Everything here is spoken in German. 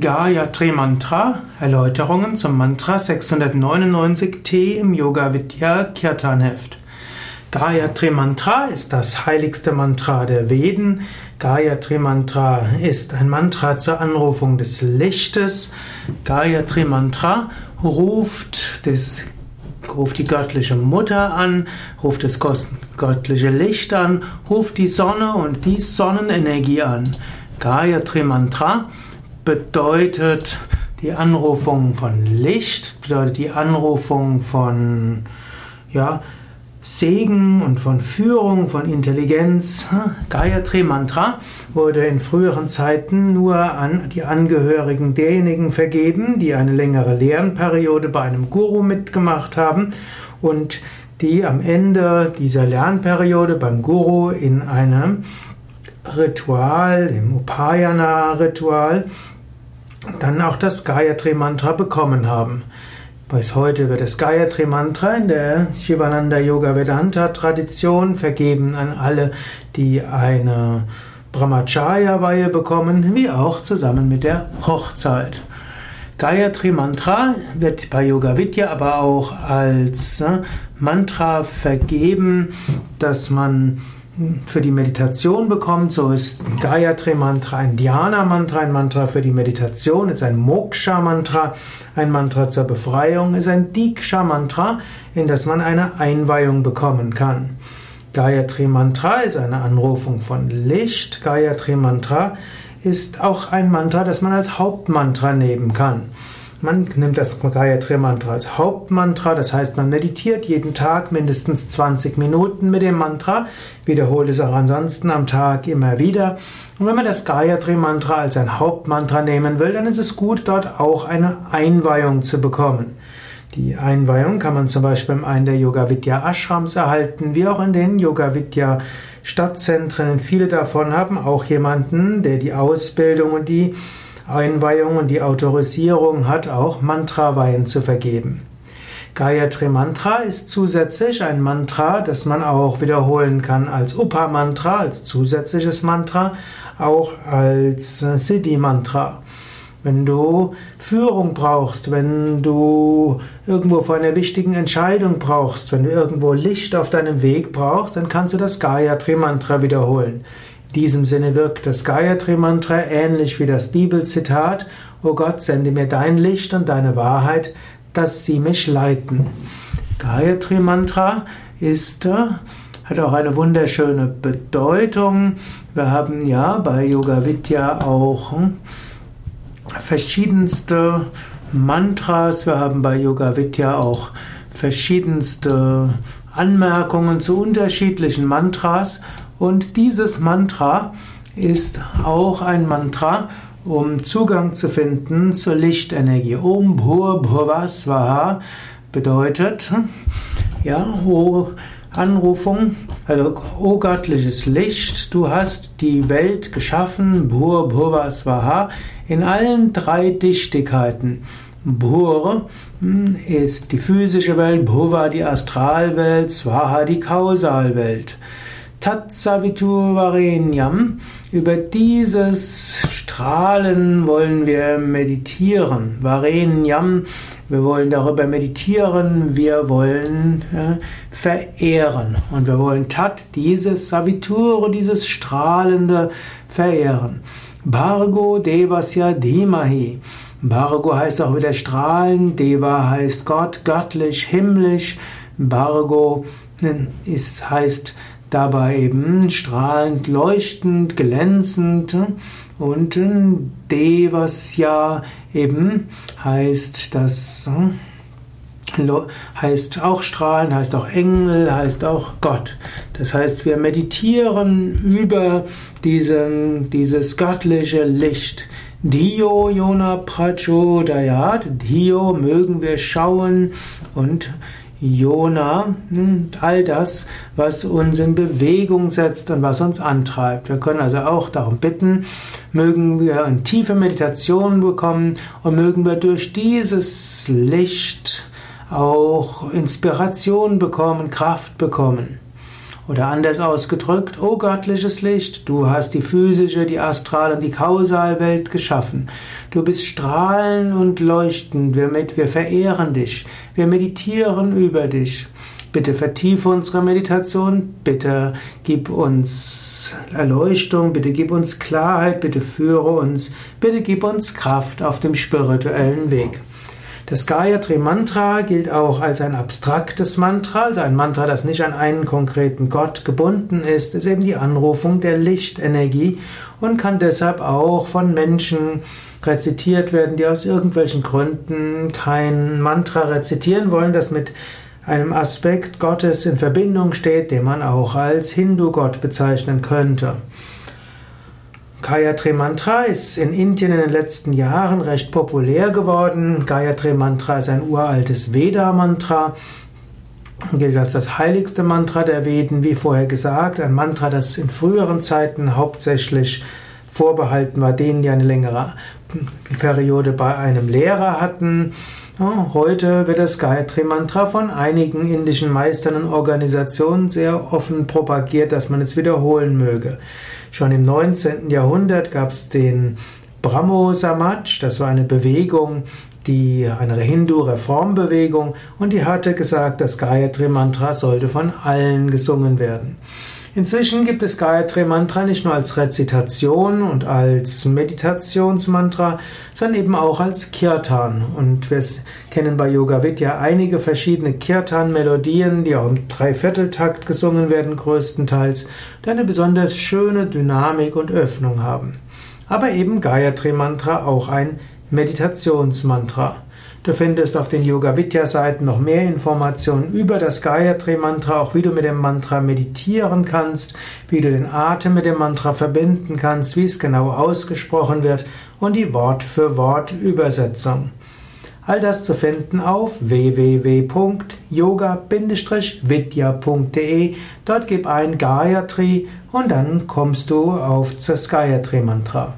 Gayatri Mantra, Erläuterungen zum Mantra 699t im Yoga Vidya Kirtan Heft. Gayatri Mantra ist das heiligste Mantra der Veden. Gayatri Mantra ist ein Mantra zur Anrufung des Lichtes. Gayatri Mantra ruft das ruft die göttliche Mutter an, ruft das göttliche Licht an, ruft die Sonne und die Sonnenenergie an. Gayatri Mantra bedeutet die Anrufung von Licht, bedeutet die Anrufung von ja, Segen und von Führung, von Intelligenz. Gayatri Mantra wurde in früheren Zeiten nur an die Angehörigen derjenigen vergeben, die eine längere Lernperiode bei einem Guru mitgemacht haben und die am Ende dieser Lernperiode beim Guru in einem Ritual, im Upayana-Ritual, dann auch das Gayatri Mantra bekommen haben. Bis heute wird das Gayatri Mantra in der Shivananda Yoga Vedanta Tradition vergeben an alle, die eine Brahmacharya-Weihe bekommen, wie auch zusammen mit der Hochzeit. Gayatri Mantra wird bei Yoga Vidya aber auch als äh, Mantra vergeben, dass man für die Meditation bekommt. So ist Gayatri Mantra ein Dhyana Mantra, ein Mantra für die Meditation, ist ein Moksha Mantra, ein Mantra zur Befreiung, ist ein Diksha Mantra, in das man eine Einweihung bekommen kann. Gayatri Mantra ist eine Anrufung von Licht. Gayatri Mantra ist auch ein Mantra, das man als Hauptmantra nehmen kann. Man nimmt das Gayatri Mantra als Hauptmantra, das heißt, man meditiert jeden Tag mindestens 20 Minuten mit dem Mantra, wiederholt es auch ansonsten am Tag immer wieder. Und wenn man das Gayatri Mantra als ein Hauptmantra nehmen will, dann ist es gut, dort auch eine Einweihung zu bekommen. Die Einweihung kann man zum Beispiel in einem der Yoga Vidya Ashrams erhalten, wie auch in den Yoga Vidya Stadtzentren. Viele davon haben auch jemanden, der die Ausbildung und die Einweihung und die Autorisierung hat, auch Mantra-Weihen zu vergeben. Gayatri Mantra ist zusätzlich ein Mantra, das man auch wiederholen kann als Upa-Mantra, als zusätzliches Mantra, auch als Siddhi-Mantra. Wenn du Führung brauchst, wenn du irgendwo vor einer wichtigen Entscheidung brauchst, wenn du irgendwo Licht auf deinem Weg brauchst, dann kannst du das Gayatri Mantra wiederholen diesem Sinne wirkt das Gayatri Mantra ähnlich wie das Bibelzitat, O Gott, sende mir dein Licht und deine Wahrheit, dass sie mich leiten. Gayatri Mantra ist, äh, hat auch eine wunderschöne Bedeutung. Wir haben ja bei Yoga Vidya auch hm, verschiedenste Mantras. Wir haben bei Yoga Vidya auch verschiedenste Anmerkungen zu unterschiedlichen Mantras und dieses Mantra ist auch ein Mantra, um Zugang zu finden zur Lichtenergie. Om Bhur Bhuvasvaha bedeutet, ja, o Anrufung, also o göttliches Licht, du hast die Welt geschaffen, Bhur Bhuvasvaha, in allen drei Dichtigkeiten. Bhur hm, ist die physische Welt, Bhuva die Astralwelt, Swaha die Kausalwelt. Tatsaviturvarenyam. Über dieses Strahlen wollen wir meditieren. Varenyam, wir wollen darüber meditieren, wir wollen äh, verehren. Und wir wollen Tat, dieses Savitur, dieses Strahlende verehren. Bhargo Devasya Dhimahi. Bhargo heißt auch wieder strahlen, Deva heißt Gott, göttlich, himmlisch. Bhargo ist, heißt dabei eben strahlend, leuchtend, glänzend und Devasya eben heißt das heißt auch strahlen, heißt auch Engel, heißt auch Gott. Das heißt, wir meditieren über diesen, dieses göttliche Licht. Dio Yona Prachodayat, Dio mögen wir schauen und Jona, hm, all das, was uns in Bewegung setzt und was uns antreibt. Wir können also auch darum bitten, mögen wir eine tiefe Meditation bekommen und mögen wir durch dieses Licht auch Inspiration bekommen, Kraft bekommen. Oder anders ausgedrückt, o göttliches Licht, du hast die physische, die astrale und die Kausalwelt geschaffen. Du bist strahlend und leuchtend, wir, mit, wir verehren dich, wir meditieren über dich. Bitte vertiefe unsere Meditation, bitte gib uns Erleuchtung, bitte gib uns Klarheit, bitte führe uns, bitte gib uns Kraft auf dem spirituellen Weg. Das Gayatri Mantra gilt auch als ein abstraktes Mantra, also ein Mantra, das nicht an einen konkreten Gott gebunden ist, ist eben die Anrufung der Lichtenergie und kann deshalb auch von Menschen rezitiert werden, die aus irgendwelchen Gründen kein Mantra rezitieren wollen, das mit einem Aspekt Gottes in Verbindung steht, den man auch als Hindu-Gott bezeichnen könnte. Gayatri Mantra ist in Indien in den letzten Jahren recht populär geworden. Gayatri Mantra ist ein uraltes Veda-Mantra, gilt als das heiligste Mantra der Veden, wie vorher gesagt, ein Mantra, das in früheren Zeiten hauptsächlich vorbehalten war denen, die eine längere Periode bei einem Lehrer hatten. Heute wird das Gayatri Mantra von einigen indischen Meistern und Organisationen sehr offen propagiert, dass man es wiederholen möge. Schon im 19. Jahrhundert gab es den Brahmo Samaj, das war eine Bewegung, die eine Hindu-Reformbewegung und die hatte gesagt, das Gayatri Mantra sollte von allen gesungen werden. Inzwischen gibt es Gayatri Mantra nicht nur als Rezitation und als Meditationsmantra, sondern eben auch als Kirtan. Und wir kennen bei Yoga Vidya einige verschiedene Kirtan-Melodien, die auch im Dreivierteltakt gesungen werden, größtenteils, die eine besonders schöne Dynamik und Öffnung haben. Aber eben Gayatri Mantra auch ein Meditationsmantra. Du findest auf den Yoga Vidya Seiten noch mehr Informationen über das Gayatri Mantra, auch wie du mit dem Mantra meditieren kannst, wie du den Atem mit dem Mantra verbinden kannst, wie es genau ausgesprochen wird und die Wort für Wort Übersetzung. All das zu finden auf www.yoga-vidya.de. Dort gib ein Gayatri und dann kommst du auf das Gayatri Mantra.